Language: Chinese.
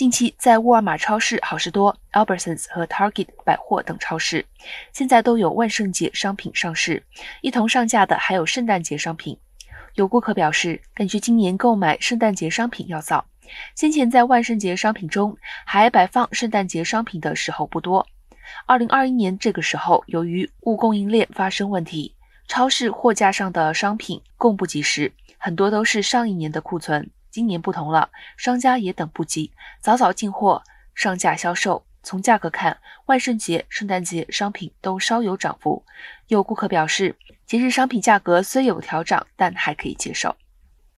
近期在沃尔玛超市、好事多、Albertsons 和 Target 百货等超市，现在都有万圣节商品上市，一同上架的还有圣诞节商品。有顾客表示，感觉今年购买圣诞节商品要早。先前在万圣节商品中还摆放圣诞节商品的时候不多。二零二一年这个时候，由于物供应链发生问题，超市货架上的商品供不及时，很多都是上一年的库存。今年不同了，商家也等不及，早早进货上架销售。从价格看，万圣节、圣诞节商品都稍有涨幅。有顾客表示，节日商品价格虽有调涨，但还可以接受。